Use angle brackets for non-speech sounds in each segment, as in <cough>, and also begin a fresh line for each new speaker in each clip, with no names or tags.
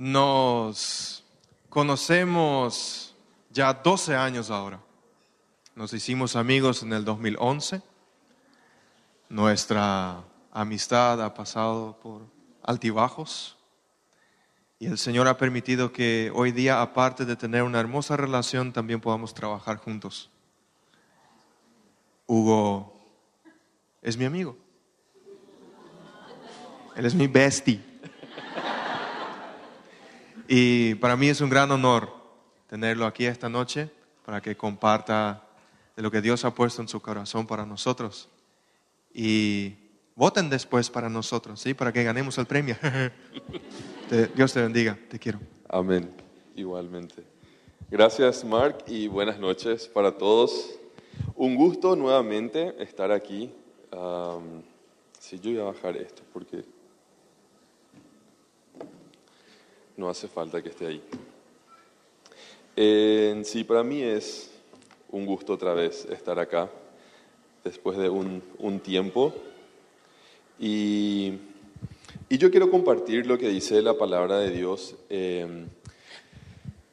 Nos conocemos ya 12 años ahora. Nos hicimos amigos en el 2011. Nuestra amistad ha pasado por altibajos. Y el Señor ha permitido que hoy día, aparte de tener una hermosa relación, también podamos trabajar juntos. Hugo es mi amigo. Él es mi bestie. Y para mí es un gran honor tenerlo aquí esta noche para que comparta de lo que Dios ha puesto en su corazón para nosotros. Y voten después para nosotros, ¿sí? Para que ganemos el premio. <laughs> Dios te bendiga, te quiero.
Amén, igualmente. Gracias, Mark, y buenas noches para todos. Un gusto nuevamente estar aquí. si yo voy a bajar esto porque no hace falta que esté ahí. sí, para mí es un gusto otra vez estar acá después de un, tiempo. Y, yo quiero compartir lo que dice la palabra de Dios em,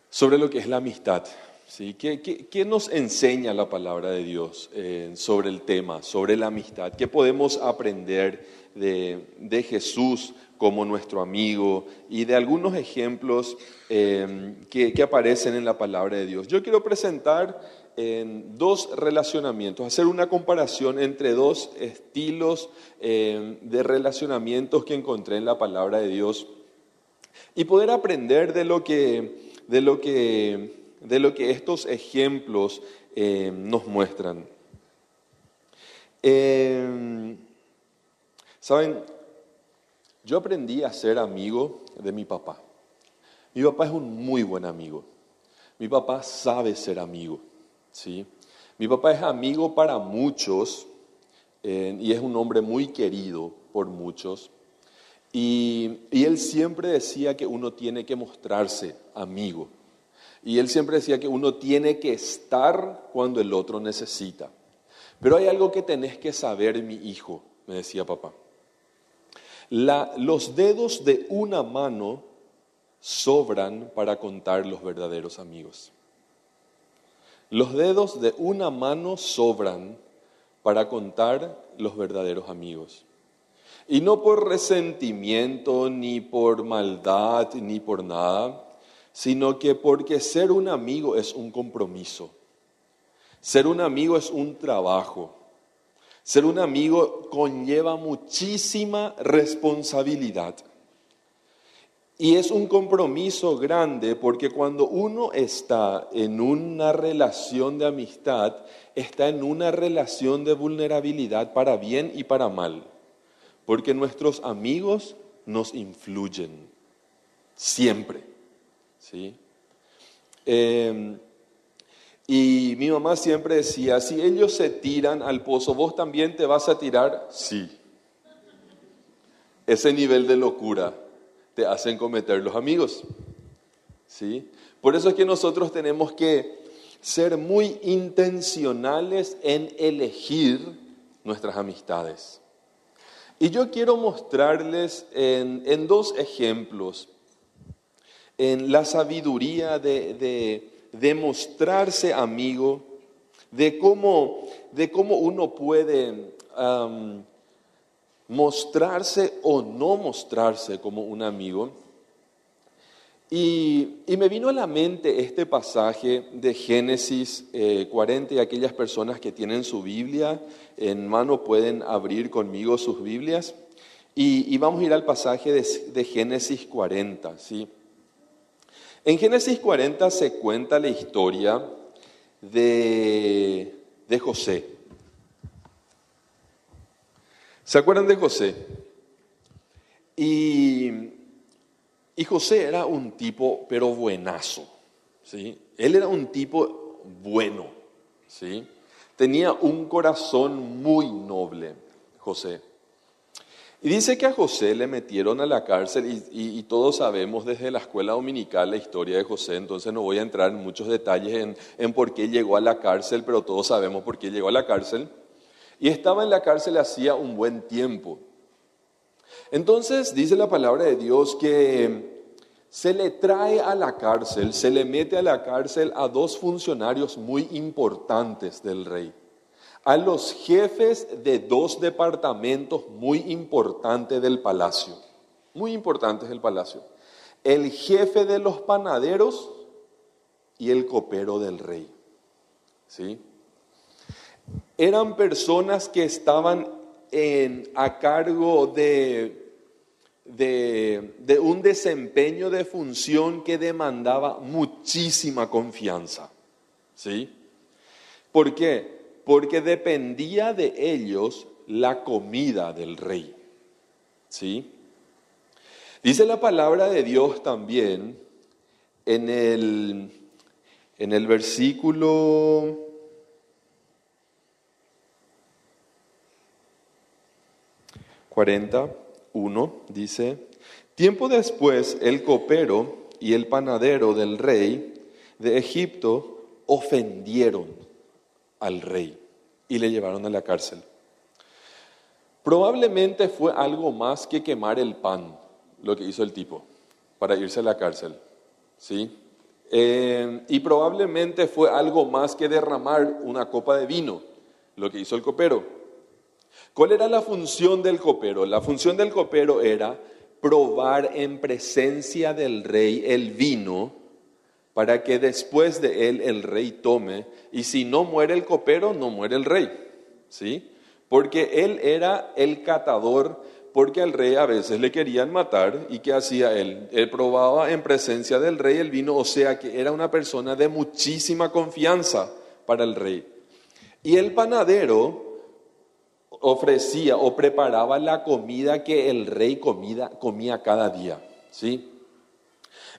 sobre lo que es la amistad. ¿Sí? ¿Qué, nos enseña la palabra de Dios eh, sobre el tema, sobre la amistad? ¿Qué podemos aprender de, de Jesús como nuestro amigo y de algunos ejemplos em, que, aparecen en la palabra de Dios. Yo quiero presentar en dos relacionamientos, hacer una comparación entre dos estilos de relacionamientos que encontré en la palabra de Dios y poder aprender de lo que, de lo que, de lo que estos ejemplos em, nos muestran. Saben, yo aprendí a ser amigo de mi papá. Mi papá es un muy buen amigo. Mi papá sabe ser amigo. ¿sí? Mi papá es amigo para muchos eh, y es un hombre muy querido por muchos. Y, y él siempre decía que uno tiene que mostrarse amigo. Y él siempre decía que uno tiene que estar cuando el otro necesita. Pero hay algo que tenés que saber, mi hijo, me decía papá los dedos de una mano sobran para contar los verdaderos amigos. Los dedos de una mano sobran para contar los verdaderos amigos. Y no por resentimiento, ni por maldad, ni por nada, sino que porque ser un amigo es un compromiso. Ser un amigo es un trabajo. Ser un amigo conlleva muchísima responsabilidad. Y es un compromiso grande porque cuando uno está en una relación de amistad, está en una relación de vulnerabilidad para bien y para mal. Porque nuestros amigos nos influyen siempre. ¿Sí? Eh, y mi mamá siempre decía, si ellos se tiran al pozo, ¿vos también te vas a tirar? Sí. Ese nivel de locura te hacen cometer los amigos. ¿Sí? Por eso es que nosotros tenemos que ser muy intencionales en elegir nuestras amistades. Y yo quiero mostrarles en, dos ejemplos, en la sabiduría de demostrarse amigo, de cómo, de cómo uno puede mostrarse o no mostrarse como un amigo. Y, me vino a la mente este pasaje de Génesis 40 eh, y aquellas personas que tienen su Biblia en mano pueden abrir conmigo sus Biblias. Y, vamos a ir al pasaje de, de Génesis 40, ¿sí? En Génesis 40 se cuenta la historia de, José. ¿Se acuerdan de José? Y, y, José era un tipo, pero buenazo. ¿sí? Él era un tipo bueno. ¿sí? Tenía un corazón muy noble, José. Y dice que a José le metieron a la cárcel y, todos sabemos desde la escuela dominical la historia de José, entonces no voy a entrar en muchos detalles en, por qué llegó a la cárcel, pero todos sabemos por qué llegó a la cárcel. Y estaba en la cárcel hacía un buen tiempo. Entonces dice la palabra de Dios que se le trae a la cárcel, se le mete a la cárcel a dos funcionarios muy importantes del rey, a los jefes de dos departamentos muy importantes del palacio, muy importantes del palacio, el jefe de los panaderos y el copero del rey. ¿Sí? Eran personas que estaban a cargo de de, un desempeño de función que demandaba muchísima confianza. ¿Sí? ¿Por qué? Porque dependía de ellos la comida del rey. ¿Sí? Dice la palabra de Dios también en el, en el versículo 40. 1 dice, tiempo después el copero y el panadero del rey de Egipto ofendieron al rey y le llevaron a la cárcel. Probablemente fue algo más que quemar el pan, lo que hizo el tipo, para irse a la cárcel. ¿sí? Eh, y probablemente fue algo más que derramar una copa de vino, lo que hizo el copero. ¿Cuál era la función del copero? La función del copero era probar en presencia del rey el vino para que después de él el rey tome. Y si no muere el copero, no muere el rey. ¿Sí? Porque él era el catador, porque al rey a veces le querían matar. ¿Y qué hacía él? Él probaba en presencia del rey el vino, o sea que era una persona de muchísima confianza para el rey. Y el panadero ofrecía o preparaba la comida que el rey comía cada día. ¿sí?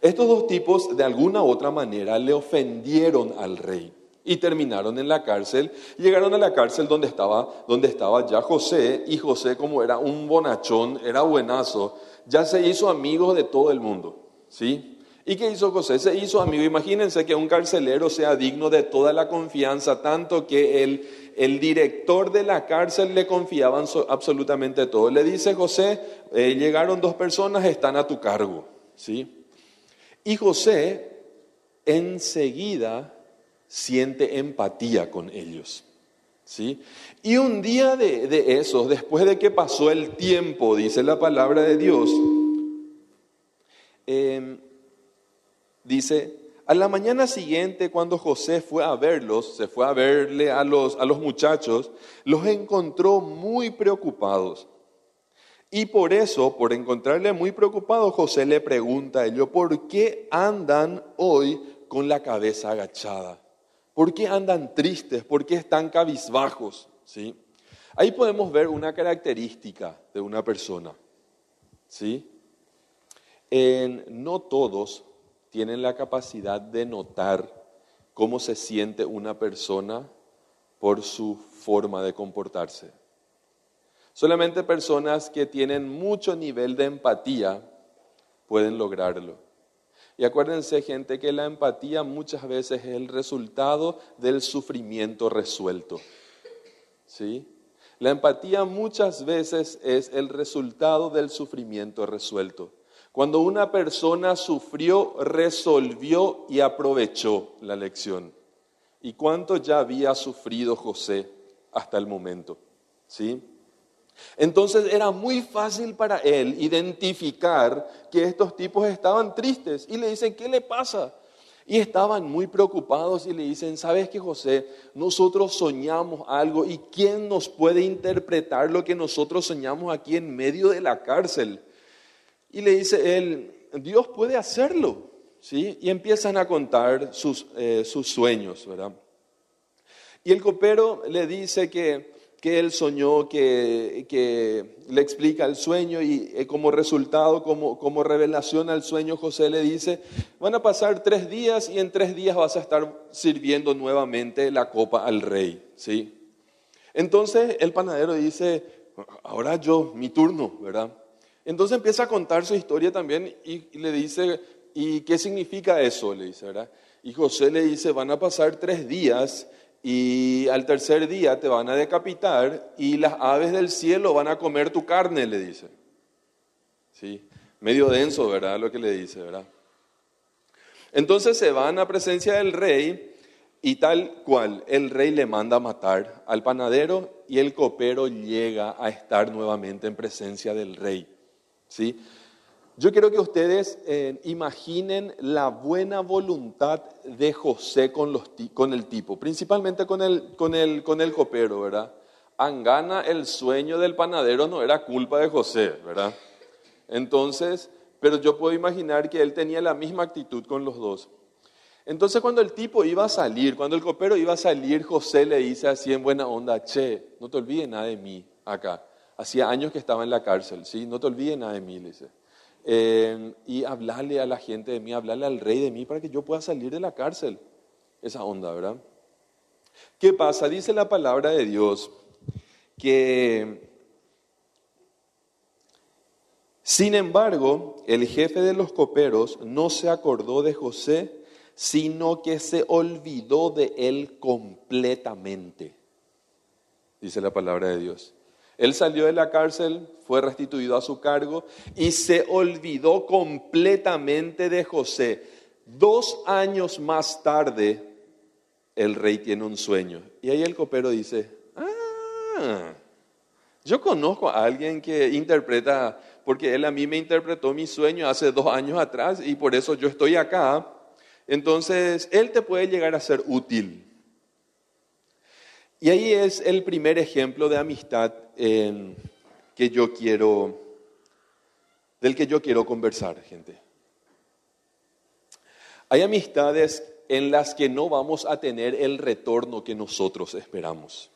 Estos dos tipos de alguna u otra manera le ofendieron al rey y terminaron en la cárcel. Llegaron a la cárcel donde estaba, donde estaba ya José y José como era un bonachón, era buenazo, ya se hizo amigo de todo el mundo. ¿sí? ¿Y qué hizo José? Se hizo amigo. Imagínense que un carcelero sea digno de toda la confianza, tanto que el, el director de la cárcel le confiaba absolutamente todo. Le dice José, eh, llegaron dos personas, están a tu cargo. ¿Sí? Y José enseguida siente empatía con ellos. ¿Sí? Y un día de, de esos, después de que pasó el tiempo, dice la palabra de Dios, eh, dice, a la mañana siguiente, cuando José fue a verlos, se fue a verle a los, a los muchachos, los encontró muy preocupados. Y por eso, por encontrarle muy preocupado, José le pregunta a ellos, ¿por qué andan hoy con la cabeza agachada? ¿Por qué andan tristes? ¿Por qué están cabizbajos? ¿Sí? Ahí podemos ver una característica de una persona. ¿Sí? En, no todos tienen la capacidad de notar cómo se siente una persona por su forma de comportarse. Solamente personas que tienen mucho nivel de empatía pueden lograrlo. Y acuérdense, gente, que la empatía muchas veces es el resultado del sufrimiento resuelto. ¿Sí? La empatía muchas veces es el resultado del sufrimiento resuelto. Cuando una persona sufrió, resolvió y aprovechó la lección. ¿Y cuánto ya había sufrido José hasta el momento? ¿Sí? Entonces era muy fácil para él identificar que estos tipos estaban tristes y le dicen, ¿qué le pasa? Y estaban muy preocupados y le dicen, ¿sabes qué, José? Nosotros soñamos algo y ¿quién nos puede interpretar lo que nosotros soñamos aquí en medio de la cárcel? Y le dice él, Dios puede hacerlo, ¿sí? Y empiezan a contar sus, eh, sus sueños, ¿verdad? Y el copero le dice que, que él soñó, que, que, le explica el sueño y eh, como resultado, como, como revelación al sueño, José le dice, van a pasar tres días y en tres días vas a estar sirviendo nuevamente la copa al rey, ¿sí? Entonces el panadero dice, ahora yo, mi turno, ¿verdad? Entonces empieza a contar su historia también y, le dice, ¿y qué significa eso? Le dice, ¿verdad? Y José le dice, van a pasar tres días y al tercer día te van a decapitar y las aves del cielo van a comer tu carne, le dice. Sí, medio denso, ¿verdad? Lo que le dice, ¿verdad? Entonces se van a presencia del rey y tal cual el rey le manda a matar al panadero y el copero llega a estar nuevamente en presencia del rey. ¿sí? Yo quiero que ustedes eh, imaginen la buena voluntad de José con, los, con el tipo, principalmente con el, con, el, con el copero, ¿verdad? Angana, el sueño del panadero no era culpa de José, ¿verdad? Entonces, pero yo puedo imaginar que él tenía la misma actitud con los dos. Entonces cuando el tipo iba a salir, cuando el copero iba a salir, José le dice así en buena onda, che, no te olvides nada de mí acá. Hacía años que estaba en la cárcel, ¿sí? No te olvides nada de mí, le dice. Eh, y hablarle a la gente de mí, hablarle al rey de mí para que yo pueda salir de la cárcel. Esa onda, ¿verdad? ¿Qué pasa? Dice la palabra de Dios que, sin embargo, el jefe de los coperos no se acordó de José, sino que se olvidó de él completamente, dice la palabra de Dios. Él salió de la cárcel, fue restituido a su cargo y se olvidó completamente de José. Dos años más tarde, el rey tiene un sueño. Y ahí el copero dice, ah, yo conozco a alguien que interpreta, porque él a mí me interpretó mi sueño hace dos años atrás y por eso yo estoy acá. Entonces, él te puede llegar a ser útil. Y ahí es el primer ejemplo de amistad que yo quiero, del que yo quiero conversar, gente. Hay amistades en las que no vamos a tener el retorno que nosotros esperamos.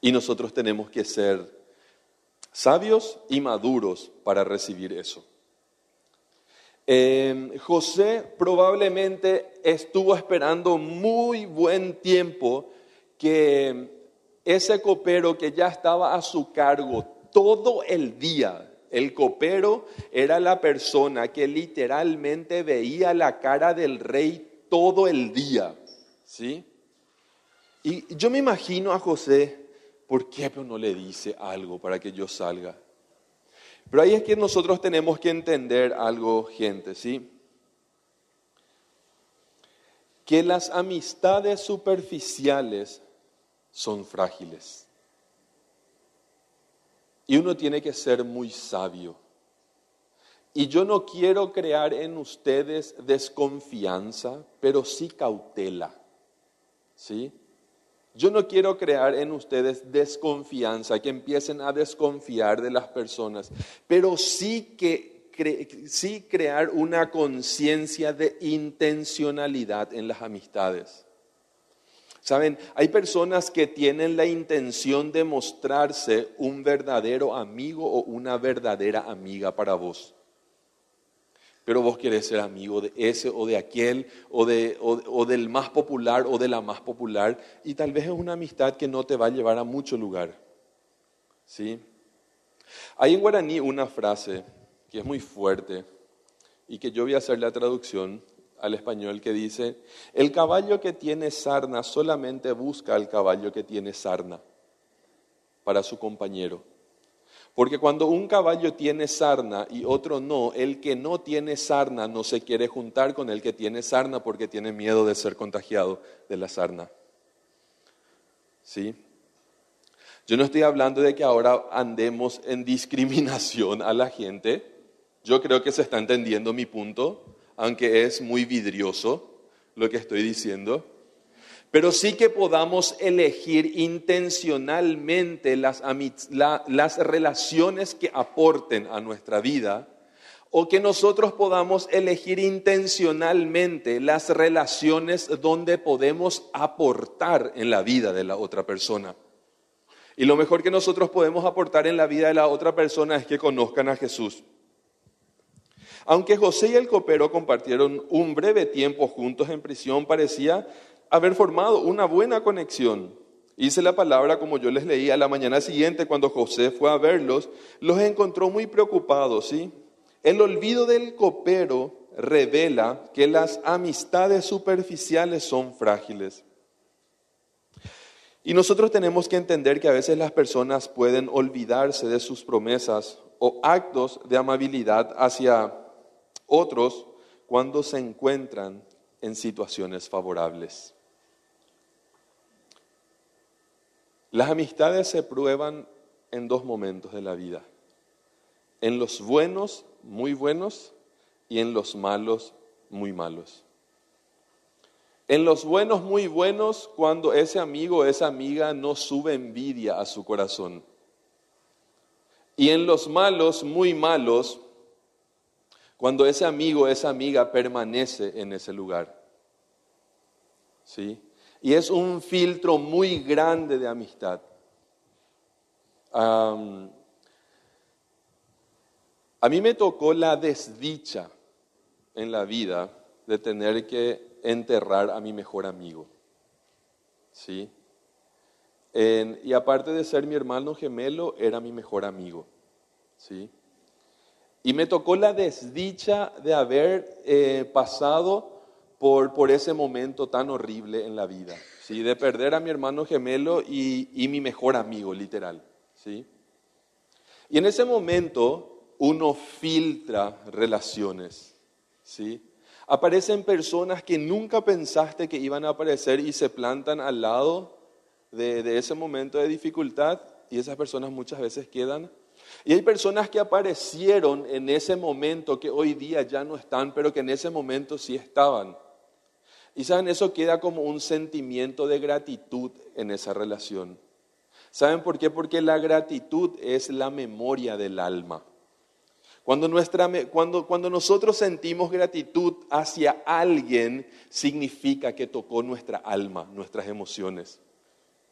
Y nosotros tenemos que ser sabios y maduros para recibir eso. José probablemente estuvo esperando muy buen tiempo que ese copero que ya estaba a su cargo todo el día, el copero era la persona que literalmente veía la cara del rey todo el día, ¿sí? Y yo me imagino a José, ¿por qué no le dice algo para que yo salga? Pero ahí es que nosotros tenemos que entender algo, gente, ¿sí? Que las amistades superficiales son frágiles. Y uno tiene que ser muy sabio. Y yo no quiero crear en ustedes desconfianza, pero sí cautela. ¿Sí? Yo no quiero crear en ustedes desconfianza, que empiecen a desconfiar de las personas, pero sí que sí crear una conciencia de intencionalidad en las amistades. Saben, hay personas que tienen la intención de mostrarse un verdadero amigo o una verdadera amiga para vos. Pero vos querés ser amigo de ese o de aquel, o, de, o, del más popular o de la más popular, y tal vez es una amistad que no te va a llevar a mucho lugar. ¿Sí? Hay en guaraní una frase que es muy fuerte y que yo voy a hacer la traducción al español que dice, el caballo que tiene sarna solamente busca al caballo que tiene sarna para su compañero. Porque cuando un caballo tiene sarna y otro no, el que no tiene sarna no se quiere juntar con el que tiene sarna porque tiene miedo de ser contagiado de la sarna. ¿Sí? Yo no estoy hablando de que ahora andemos en discriminación a la gente. Yo creo que se está entendiendo mi punto aunque es muy vidrioso lo que estoy diciendo, pero sí que podamos elegir intencionalmente las, relaciones que aporten a nuestra vida o que nosotros podamos elegir intencionalmente las relaciones donde podemos aportar en la vida de la otra persona. Y lo mejor que nosotros podemos aportar en la vida de la otra persona es que conozcan a Jesús. Aunque José y el copero compartieron un breve tiempo juntos en prisión, parecía haber formado una buena conexión. Hice la palabra como yo les leí a la mañana siguiente cuando José fue a verlos, los encontró muy preocupados, ¿sí? El olvido del copero revela que las amistades superficiales son frágiles. Y nosotros tenemos que entender que a veces las personas pueden olvidarse de sus promesas o actos de amabilidad hacia otros cuando se encuentran en situaciones favorables. Las amistades se prueban en dos momentos de la vida. En los buenos, muy buenos, y en los malos, muy malos. En los buenos, muy buenos, cuando ese amigo o esa amiga no sube envidia a su corazón. Y en los malos, muy malos, cuando ese amigo esa amiga permanece en ese lugar. ¿Sí? Y es un filtro muy grande de amistad. a mí me tocó la desdicha en la vida de tener que enterrar a mi mejor amigo. ¿Sí? y aparte de ser mi hermano gemelo, era mi mejor amigo. ¿Sí? Y me tocó la desdicha de haber eh, pasado por, ese momento tan horrible en la vida, ¿sí? de perder a mi hermano gemelo y, mi mejor amigo, literal. ¿sí? Y en ese momento uno filtra relaciones. ¿sí? Aparecen personas que nunca pensaste que iban a aparecer y se plantan al lado de, de ese momento de dificultad y esas personas muchas veces quedan y hay personas que aparecieron en ese momento que hoy día ya no están, pero que en ese momento sí estaban. Y saben, eso queda como un sentimiento de gratitud en esa relación. ¿Saben por qué? Porque la gratitud es la memoria del alma. Cuando, nuestra, cuando, cuando nosotros sentimos gratitud hacia alguien, significa que tocó nuestra alma, nuestras emociones.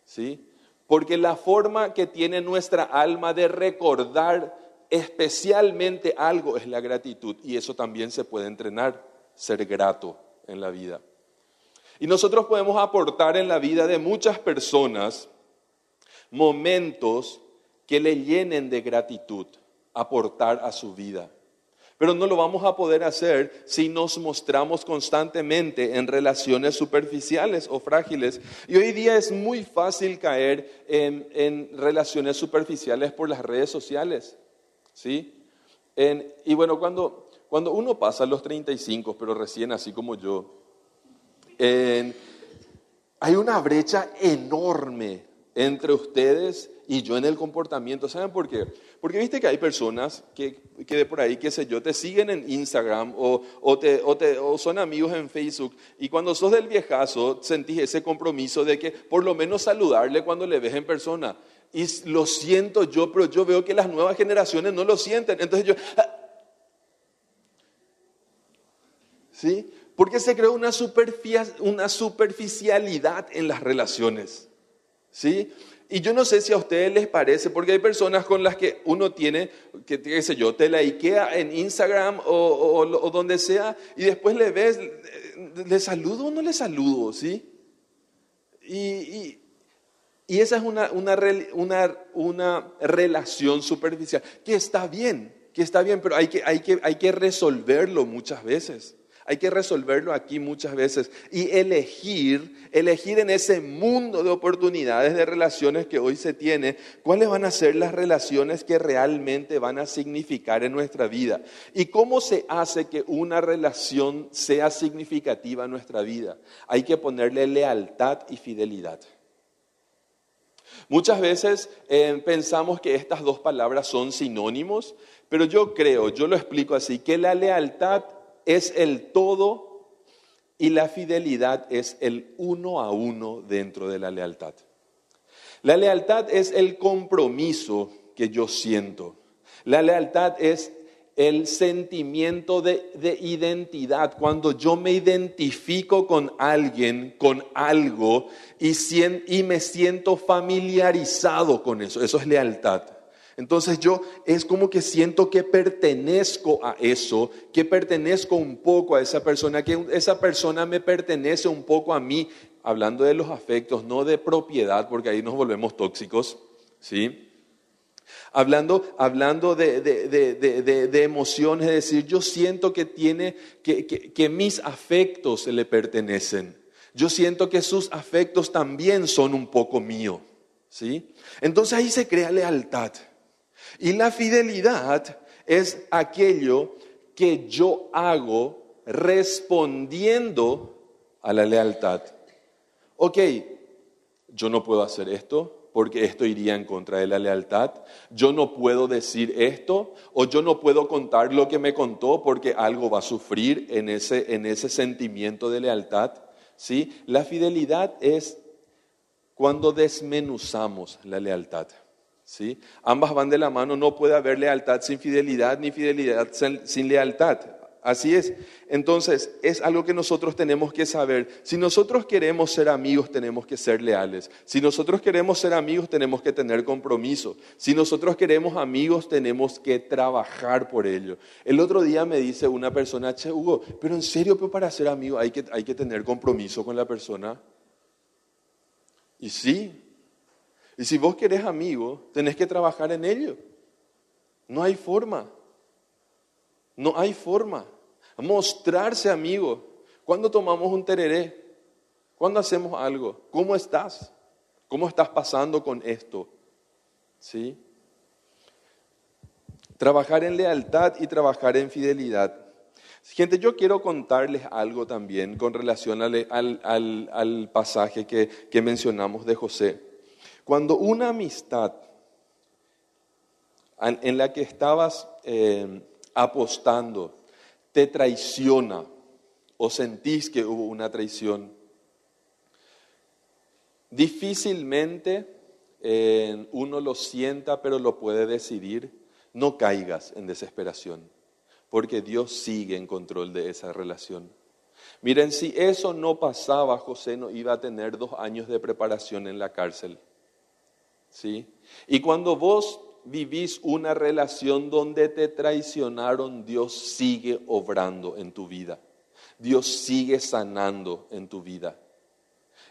¿Sí? Porque la forma que tiene nuestra alma de recordar especialmente algo es la gratitud. Y eso también se puede entrenar, ser grato en la vida. Y nosotros podemos aportar en la vida de muchas personas momentos que le llenen de gratitud, aportar a su vida. Pero no lo vamos a poder hacer si nos mostramos constantemente en relaciones superficiales o frágiles. Y hoy día es muy fácil caer en, relaciones superficiales por las redes sociales. ¿sí? y bueno, cuando, cuando uno pasa los 35, pero recién así como yo, hay una brecha enorme entre ustedes y yo en el comportamiento. ¿Saben por qué? Porque viste que hay personas que, que de por ahí, qué sé yo, te siguen en Instagram o, o, te, o, te, o, son amigos en Facebook y cuando sos del viejazo sentís ese compromiso de que por lo menos saludarle cuando le ves en persona. Y lo siento yo, pero yo veo que las nuevas generaciones no lo sienten. Entonces yo... Ah, ¿Sí? Porque se creó una, una superficialidad en las relaciones. ¿Sí? Y yo no sé si a ustedes les parece, porque hay personas con las que uno tiene, que qué sé yo, te la Ikea en Instagram o, donde sea, y después le ves, ¿le saludo o no le saludo? ¿Sí? Y, esa es una, una, una, una relación superficial, que está bien, que está bien, pero hay que, hay que, hay que resolverlo muchas veces. Hay que resolverlo aquí muchas veces y elegir, elegir en ese mundo de oportunidades de relaciones que hoy se tiene, cuáles van a ser las relaciones que realmente van a significar en nuestra vida y cómo se hace que una relación sea significativa en nuestra vida. Hay que ponerle lealtad y fidelidad. Muchas veces eh, pensamos que estas dos palabras son sinónimos, pero yo creo, yo lo explico así, que la lealtad es el todo y la fidelidad es el uno a uno dentro de la lealtad. La lealtad es el compromiso que yo siento. La lealtad es el sentimiento de, identidad, cuando yo me identifico con alguien, con algo, y, y me siento familiarizado con eso. Eso es lealtad. Entonces yo es como que siento que pertenezco a eso, que pertenezco un poco a esa persona, que esa persona me pertenece un poco a mí, hablando de los afectos, no de propiedad, porque ahí nos volvemos tóxicos, ¿sí? Hablando, hablando de, de, emociones, es decir, yo siento que tiene, que, que mis afectos le pertenecen. Yo siento que sus afectos también son un poco mío, ¿sí? Entonces ahí se crea lealtad. Y la fidelidad es aquello que yo hago respondiendo a la lealtad. Ok, yo no puedo hacer esto porque esto iría en contra de la lealtad. Yo no puedo decir esto o yo no puedo contar lo que me contó porque algo va a sufrir en ese, en ese sentimiento de lealtad. ¿sí? La fidelidad es cuando desmenuzamos la lealtad. ¿Sí? Ambas van de la mano, no puede haber lealtad sin fidelidad ni fidelidad sin lealtad. Así es. Entonces, es algo que nosotros tenemos que saber. Si nosotros queremos ser amigos, tenemos que ser leales. Si nosotros queremos ser amigos, tenemos que tener compromiso. Si nosotros queremos amigos, tenemos que trabajar por ello. El otro día me dice una persona, Hugo, pero en serio, pero para ser amigo hay que, hay que tener compromiso con la persona. Y sí. Y si vos querés amigo, tenés que trabajar en ello. No hay forma. No hay forma. Mostrarse amigo. ¿Cuándo tomamos un tereré? ¿Cuándo hacemos algo? ¿Cómo estás? ¿Cómo estás pasando con esto? ¿Sí? Trabajar en lealtad y trabajar en fidelidad. Gente, yo quiero contarles algo también con relación al, pasaje que, mencionamos de José. Cuando una amistad en la que estabas eh, apostando te traiciona o sentís que hubo una traición, difícilmente eh, uno lo sienta, pero lo puede decidir. No caigas en desesperación, porque Dios sigue en control de esa relación. Miren, si eso no pasaba, José no iba a tener dos años de preparación en la cárcel. ¿Sí? Y cuando vos vivís una relación donde te traicionaron, Dios sigue obrando en tu vida. Dios sigue sanando en tu vida.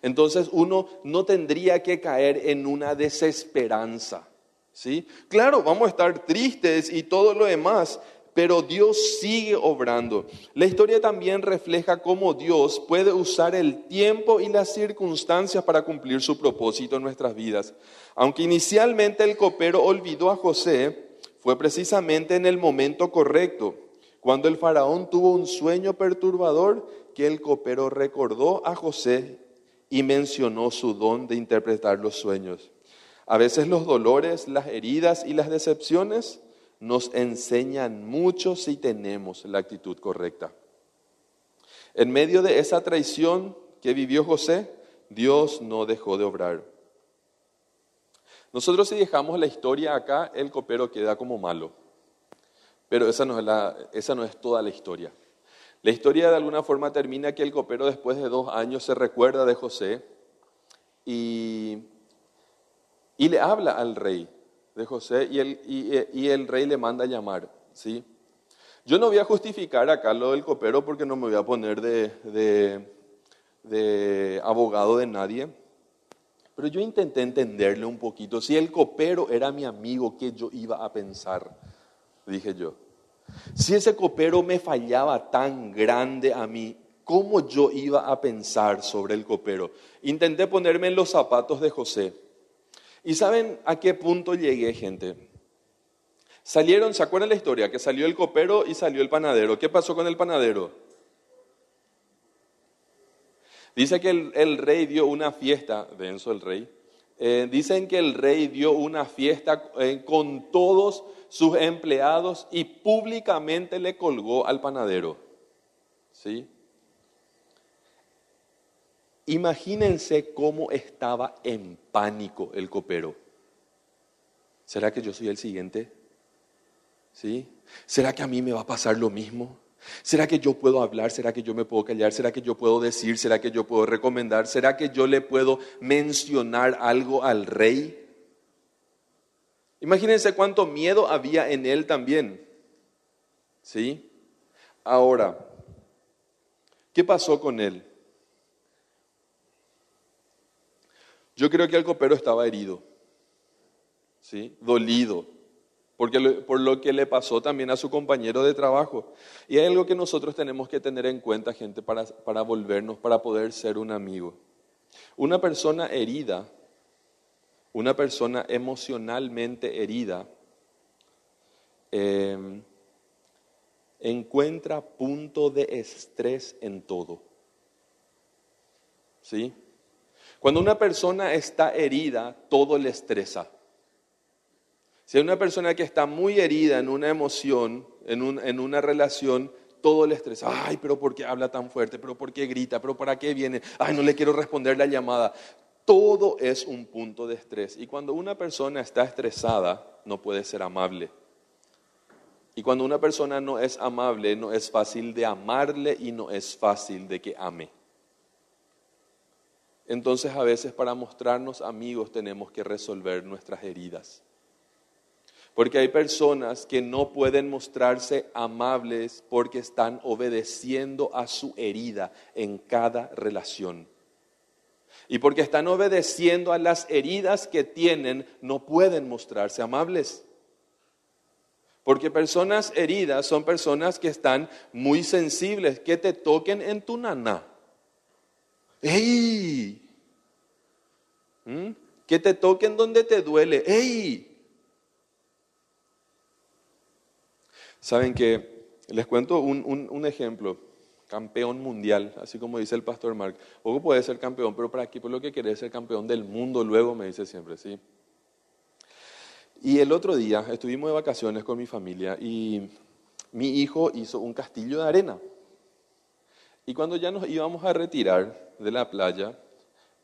Entonces uno no tendría que caer en una desesperanza. ¿sí? Claro, vamos a estar tristes y todo lo demás, pero Dios sigue obrando. La historia también refleja cómo Dios puede usar el tiempo y las circunstancias para cumplir su propósito en nuestras vidas. Aunque inicialmente el copero olvidó a José, fue precisamente en el momento correcto, cuando el faraón tuvo un sueño perturbador, que el copero recordó a José y mencionó su don de interpretar los sueños. A veces los dolores, las heridas y las decepciones nos enseñan mucho si tenemos la actitud correcta. En medio de esa traición que vivió José, Dios no dejó de obrar. Nosotros si dejamos la historia acá, el copero queda como malo. Pero esa no es, toda la historia. La historia de alguna forma termina que el copero después de dos años se recuerda de José y, le habla al rey de José y el, rey le manda a llamar. ¿sí? Yo no voy a justificar acá lo del copero porque no me voy a poner de abogado de nadie, pero yo intenté entenderle un poquito. Si el copero era mi amigo, ¿qué yo iba a pensar? Dije yo. Si ese copero me fallaba tan grande a mí, ¿cómo yo iba a pensar sobre el copero? Intenté ponerme en los zapatos de José. ¿Y saben a qué punto llegué, gente? Salieron, ¿se acuerdan la historia? Que salió el copero y salió el panadero. ¿Qué pasó con el panadero? Dice que el, rey dio una fiesta, denso el rey, eh, dicen que el rey dio una fiesta eh, con todos sus empleados y públicamente le colgó al panadero. ¿Sí? Imagínense cómo estaba en pánico el copero. ¿Será que yo soy el siguiente? ¿Sí? ¿Será que a mí me va a pasar lo mismo? ¿Será que yo puedo hablar? ¿Será que yo me puedo callar? ¿Será que yo puedo decir? ¿Será que yo puedo recomendar? ¿Será que yo le puedo mencionar algo al rey? Imagínense cuánto miedo había en él también. ¿Sí? Ahora, ¿qué pasó con él? Yo creo que el copero estaba herido, ¿sí? dolido, porque, por lo que le pasó también a su compañero de trabajo. Y hay algo que nosotros tenemos que tener en cuenta, gente, para, para volvernos, para poder ser un amigo. Una persona herida, una persona emocionalmente herida, em, encuentra punto de estrés en todo. ¿Sí? Cuando una persona está herida, todo le estresa. Si hay una persona que está muy herida en una emoción, en, en una relación, todo le estresa. Ay, pero ¿por qué habla tan fuerte? ¿Pero por qué grita? ¿Pero para qué viene? Ay, no le quiero responder la llamada. Todo es un punto de estrés. Y cuando una persona está estresada, no puede ser amable. Y cuando una persona no es amable, no es fácil de amarle y no es fácil de que ame. Entonces a veces para mostrarnos amigos tenemos que resolver nuestras heridas. Porque hay personas que no pueden mostrarse amables porque están obedeciendo a su herida en cada relación. Y porque están obedeciendo a las heridas que tienen, no pueden mostrarse amables. Porque personas heridas son personas que están muy sensibles, que te toquen en tu nana. ¡Ey! ¿Mm? Que te toquen donde te duele. ¡Ey! Saben que les cuento un, ejemplo, campeón mundial, así como dice el pastor Mark. Poco puede ser campeón, pero para aquí por lo que quiere ser campeón del mundo luego, me dice siempre, ¿sí? Y el otro día estuvimos de vacaciones con mi familia y mi hijo hizo un castillo de arena. Y cuando ya nos íbamos a retirar de la playa,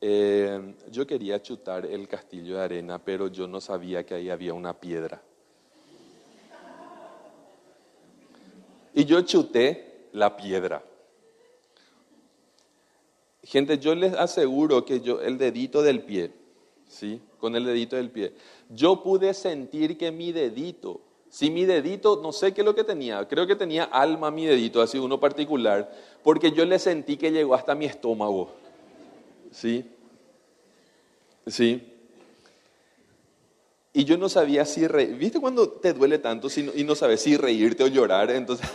eh, yo quería chutar el castillo de arena, pero yo no sabía que ahí había una piedra. Yo chuté la piedra. Gente, yo les aseguro que yo, el dedito del pie, ¿sí? Con el dedito del pie. Yo pude sentir que mi dedito, si mi dedito, no sé qué es lo que tenía, creo que tenía alma mi dedito, así uno particular, porque yo le sentí que llegó hasta mi estómago. ¿Sí? ¿Sí? Y yo no sabía si reír. ¿Viste cuando te duele tanto y no sabes si reírte o llorar? Entonces,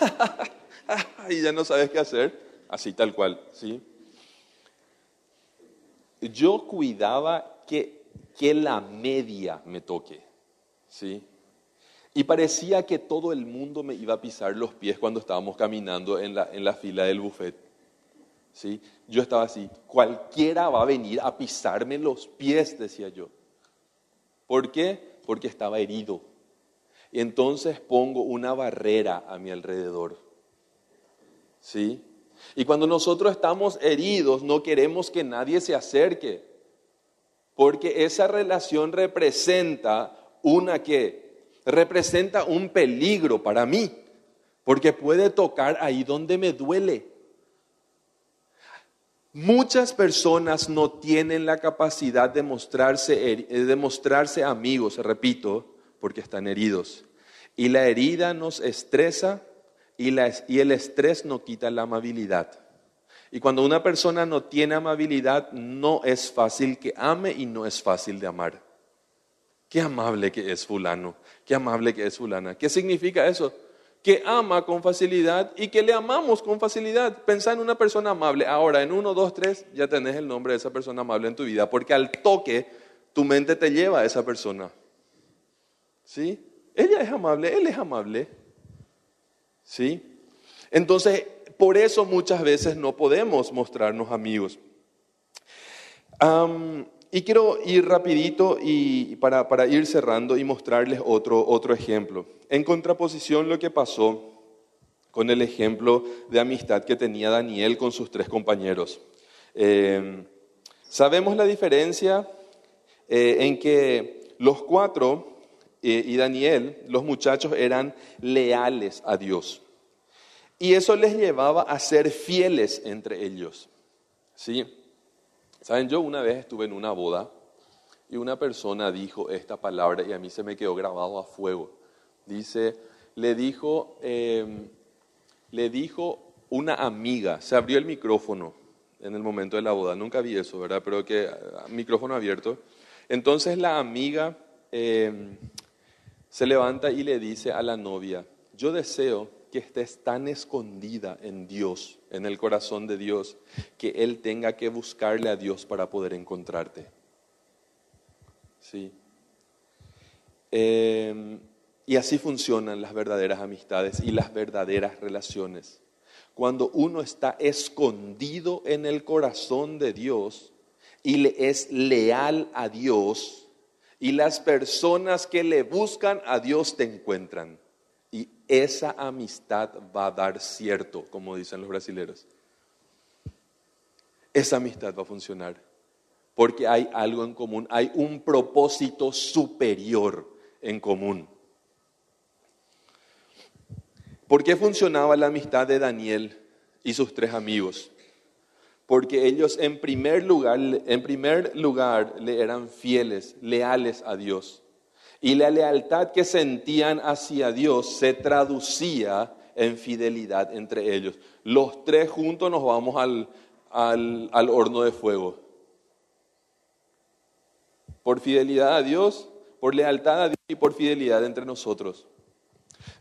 <laughs> y ya no sabes qué hacer. Así tal cual, ¿sí? Yo cuidaba que, que la media me toque, ¿sí? Y parecía que todo el mundo me iba a pisar los pies cuando estábamos caminando en la, en la fila del buffet. ¿sí? Yo estaba así, cualquiera va a venir a pisarme los pies, decía yo. ¿Por qué? Porque estaba herido. Y entonces pongo una barrera a mi alrededor. ¿Sí? Y cuando nosotros estamos heridos, no queremos que nadie se acerque. Porque esa relación representa una que representa un peligro para mí. Porque puede tocar ahí donde me duele. Muchas personas no tienen la capacidad de mostrarse, eh, de mostrarse amigos, repito, porque están heridos. Y la herida nos estresa y, y el estrés no quita la amabilidad. Y cuando una persona no tiene amabilidad, no es fácil que ame y no es fácil de amar. Qué amable que es fulano, qué amable que es fulana. ¿Qué significa eso? Que ama con facilidad y que le amamos con facilidad. Pensá en una persona amable. Ahora, en uno, dos, tres, ya tenés el nombre de esa persona amable en tu vida, porque al toque tu mente te lleva a esa persona. ¿Sí? Ella es amable, él es amable. ¿Sí? Entonces, por eso muchas veces no podemos mostrarnos amigos. Y quiero ir rapidito y para, para, ir cerrando y mostrarles otro, otro ejemplo. En contraposición lo que pasó con el ejemplo de amistad que tenía Daniel con sus tres compañeros. Eh, sabemos la diferencia eh, en que los cuatro eh, y Daniel, los muchachos, eran leales a Dios. Y eso les llevaba a ser fieles entre ellos. ¿Sí? Saben, yo una vez estuve en una boda y una persona dijo esta palabra y a mí se me quedó grabado a fuego. Dice, le dijo, em, le dijo una amiga, se abrió el micrófono en el momento de la boda, nunca vi eso, ¿verdad? Pero que ah, micrófono abierto. Entonces la amiga em, se levanta y le dice a la novia, yo deseo que estés tan escondida en Dios, en el corazón de Dios, que Él tenga que buscarle a Dios para poder encontrarte. Sí. Em, Y así funcionan las verdaderas amistades y las verdaderas relaciones. Cuando uno está escondido en el corazón de Dios y le es leal a Dios, y las personas que le buscan a Dios te encuentran. Y esa amistad va a dar cierto, como dicen los brasileños. Esa amistad va a funcionar. Porque hay algo en común, hay un propósito superior en común. ¿Por qué funcionaba la amistad de Daniel y sus tres amigos? Porque ellos en primer lugar, en primer lugar le eran fieles, leales a Dios. Y la lealtad que sentían hacia Dios se traducía en fidelidad entre ellos. Los tres juntos nos vamos al, al, al horno de fuego. Por fidelidad a Dios, por lealtad a Dios y por fidelidad entre nosotros.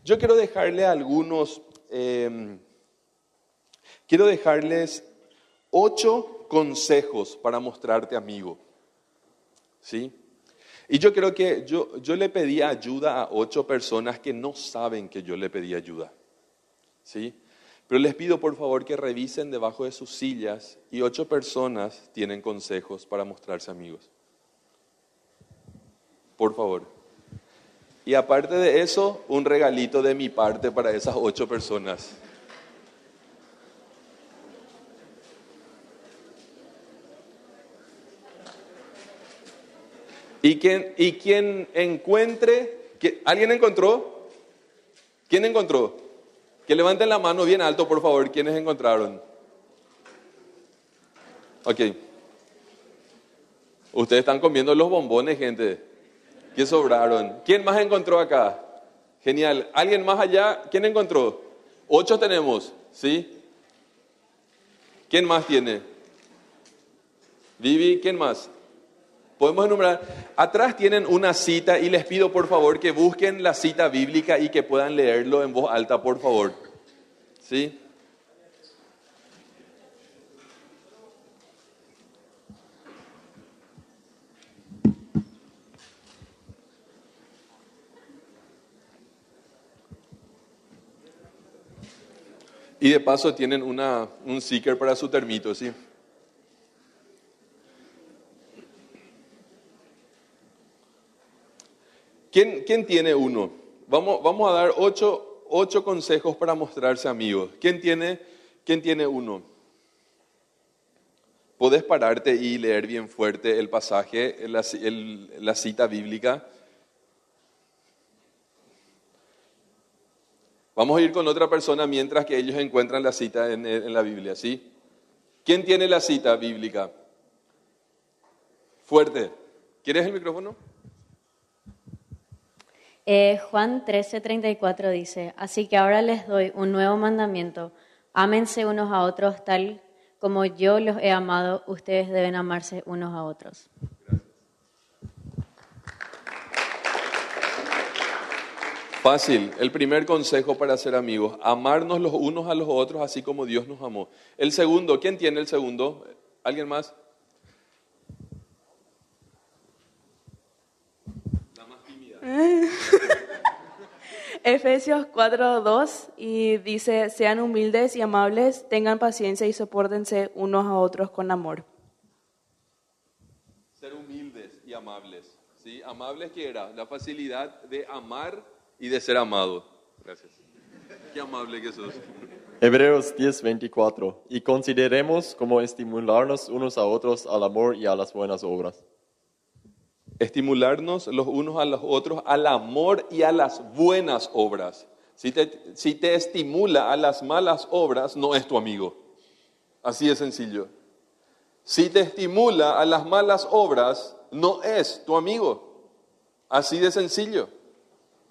Yo quiero dejarle algunos, em, quiero dejarles ocho consejos para mostrarte amigo. ¿Sí? Y yo creo que yo, yo le pedí ayuda a ocho personas que no saben que yo le pedí ayuda. ¿Sí? Pero les pido por favor que revisen debajo de sus sillas y ocho personas tienen consejos para mostrarse amigos. Por favor. Y aparte de eso, un regalito de mi parte para esas ocho personas. Y quien, y quien encuentre, ¿alguien encontró? ¿Quién encontró? Que levanten la mano bien alto, por favor, ¿quiénes encontraron? Ok. Ustedes están comiendo los bombones, gente. ¿Qué sobraron? ¿Quién más encontró acá? Genial. ¿Alguien más allá? ¿Quién encontró? Ocho tenemos, ¿sí? ¿Quién más tiene? Vivi, ¿quién más? Podemos enumerar. Atrás tienen una cita y les pido por favor que busquen la cita bíblica y que puedan leerlo en voz alta, por favor. ¿Sí? Y de paso tienen una, un sticker para su termito, ¿sí? ¿Quién, quién tiene uno? Vamos, vamos a dar ocho, ocho, consejos para mostrarse amigos. ¿Quién tiene, quién tiene uno? Puedes pararte y leer bien fuerte el pasaje, la, la cita bíblica. Vamos a ir con otra persona mientras que ellos encuentran la cita en, la Biblia, ¿sí? ¿Quién tiene la cita bíblica? Fuerte. ¿Quieres el micrófono?
Eh, Juan 13:34 dice, así que ahora les doy un nuevo mandamiento, ámense unos a otros tal como yo los he amado, ustedes deben amarse unos a otros.
Fácil, el primer consejo para ser amigos, amarnos los unos a los otros así como Dios nos amó. El segundo, ¿quién tiene el segundo? ¿Alguien más?
La más tímida. <laughs> Efesios 4:2 y dice, sean humildes y amables, tengan paciencia y soportense unos a otros con amor.
Ser humildes y amables. ¿sí? Amables que era la facilidad de amar y de ser amado. Gracias. Qué amable que sos.
Hebreos 10, 24. Y consideremos como estimularnos unos a otros al amor y a las buenas obras.
Estimularnos los unos a los otros al amor y a las buenas obras. Si te, si te estimula a las malas obras, no es tu amigo. Así de sencillo. Si te estimula a las malas obras, no es tu amigo. Así de sencillo.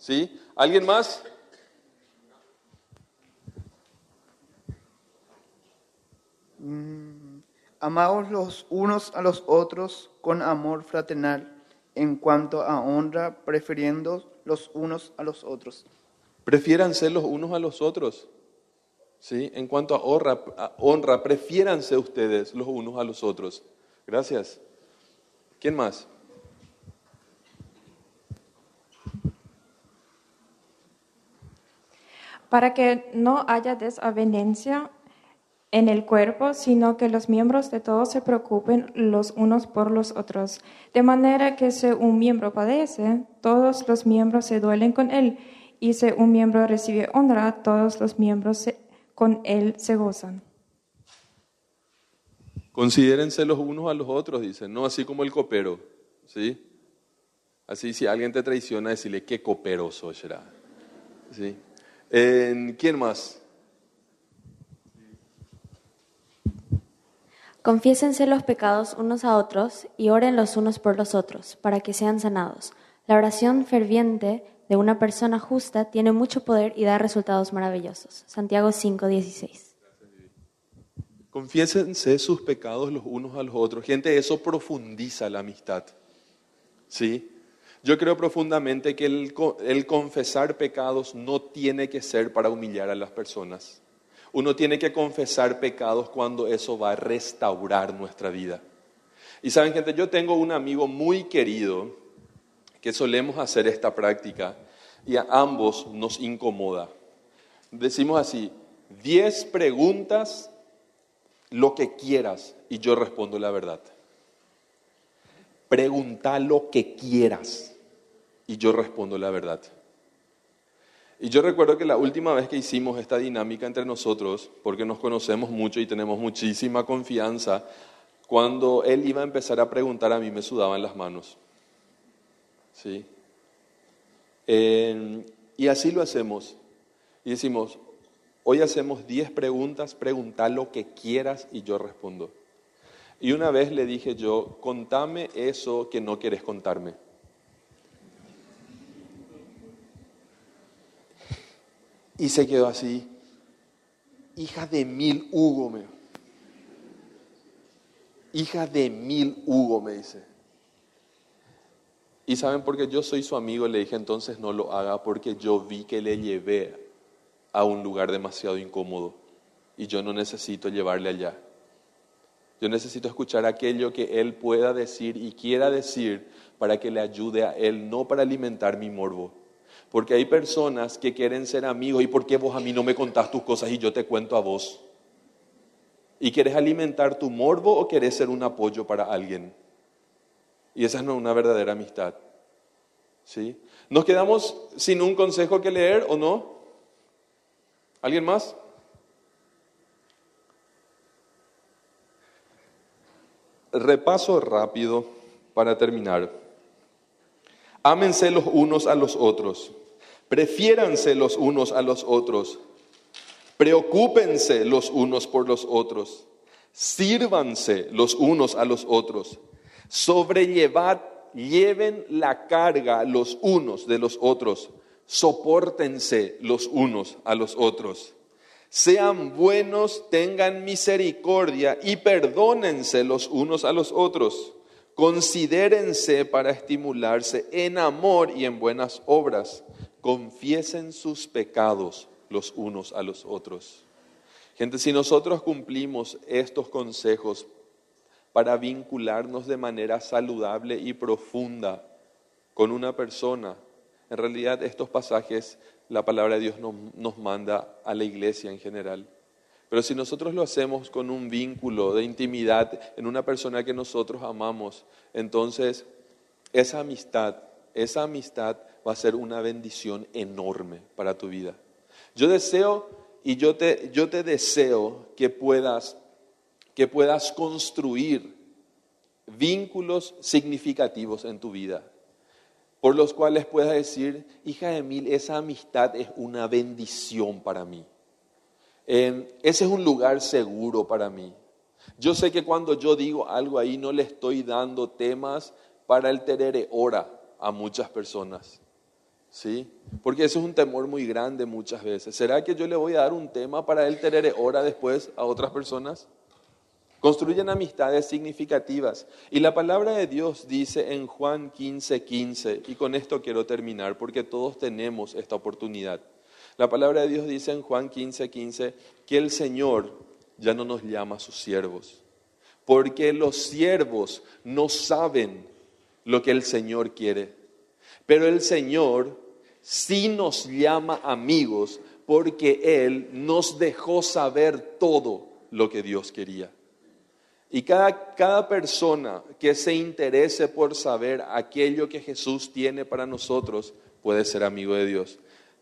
¿Sí? ¿Alguien más?
Mm, amaos los unos a los otros con amor fraternal, en cuanto a honra, prefiriendo los unos a los otros.
Prefiéranse los unos a los otros. ¿Sí? En cuanto a honra, a honra, prefiéranse ustedes los unos a los otros. Gracias. ¿Quién más?
Para que no haya desavenencia en el cuerpo, sino que los miembros de todos se preocupen los unos por los otros. De manera que si un miembro padece, todos los miembros se duelen con él, y si un miembro recibe honra, todos los miembros con él se gozan.
Considérense los unos a los otros, dice, no así como el copero, ¿sí? Así si alguien te traiciona, decirle qué copero sos. ¿Sí? En- ¿Quién más?
Confiésense los pecados unos a otros y oren los unos por los otros, para que sean sanados. La oración ferviente de una persona justa tiene mucho poder y da resultados maravillosos. Santiago 5:16.
Confiésense sus pecados los unos a los otros. Gente, eso profundiza la amistad. ¿Sí? Yo creo profundamente que el, co- el confesar pecados no tiene que ser para humillar a las personas. Uno tiene que confesar pecados cuando eso va a restaurar nuestra vida. Y saben, gente, yo tengo un amigo muy querido que solemos hacer esta práctica y a ambos nos incomoda. Decimos así, 10 preguntas, lo que quieras, y yo respondo la verdad. Pregunta lo que quieras, y yo respondo la verdad. Y yo recuerdo que la última vez que hicimos esta dinámica entre nosotros, porque nos conocemos mucho y tenemos muchísima confianza, cuando él iba a empezar a preguntar a mí me sudaban las manos. ¿Sí? Y así lo hacemos. Y decimos, hoy hacemos 10 preguntas, pregunta lo que quieras y yo respondo. Y una vez le dije yo, contame eso que no quieres contarme. Y se quedó así. Hija de mil Hugo, me. Hija de mil Hugo, me dice. Y saben, porque yo soy su amigo, le dije entonces no lo haga porque yo vi que le llevé a un lugar demasiado incómodo y yo no necesito llevarle allá. Yo necesito escuchar aquello que él pueda decir y quiera decir para que le ayude a él, no para alimentar mi morbo. Porque hay personas que quieren ser amigos y ¿por qué vos a mí no me contás tus cosas y yo te cuento a vos? ¿Y quieres alimentar tu morbo o querés ser un apoyo para alguien? Y esa no es una verdadera amistad. ¿Sí? ¿Nos quedamos sin un consejo que leer o no? ¿Alguien más? Repaso rápido para terminar. Ámense los unos a los otros. Prefiéranse los unos a los otros. Preocúpense los unos por los otros. Sírvanse los unos a los otros. Sobrellevad, lleven la carga los unos de los otros. Sopórtense los unos a los otros. Sean buenos, tengan misericordia y perdónense los unos a los otros. Considérense para estimularse en amor y en buenas obras. Confiesen sus pecados los unos a los otros. Gente, si nosotros cumplimos estos consejos para vincularnos de manera saludable y profunda con una persona, en realidad estos pasajes, la palabra de Dios nos, nos manda a la iglesia en general. Pero si nosotros lo hacemos con un vínculo de intimidad en una persona que nosotros amamos, entonces esa amistad, esa amistad va a ser una bendición enorme para tu vida. Yo deseo y yo te, yo te deseo que puedas, que puedas construir vínculos significativos en tu vida, por los cuales puedas decir, hija de mil, esa amistad es una bendición para mí. Ese es un lugar seguro para mí. Yo sé que cuando yo digo algo ahí no le estoy dando temas para el terere ora a muchas personas. ¿Sí? Porque eso es un temor muy grande muchas veces. ¿Será que yo le voy a dar un tema para el terere ora después a otras personas? Construyen amistades significativas. Y la palabra de Dios dice en Juan 15, 15, y con esto quiero terminar porque todos tenemos esta oportunidad. La palabra de Dios dice en Juan 15, 15 que el Señor ya no nos llama a sus siervos, porque los siervos no saben lo que el Señor quiere. Pero el Señor sí nos llama amigos porque Él nos dejó saber todo lo que Dios quería. Y cada, cada persona que se interese por saber aquello que Jesús tiene para nosotros puede ser amigo de Dios.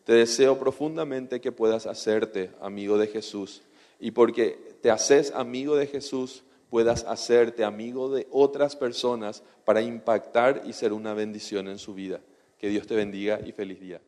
Te deseo profundamente que puedas hacerte amigo de Jesús y porque te haces amigo de Jesús, puedas hacerte amigo de otras personas para impactar y ser una bendición en su vida. Que Dios te bendiga y feliz día.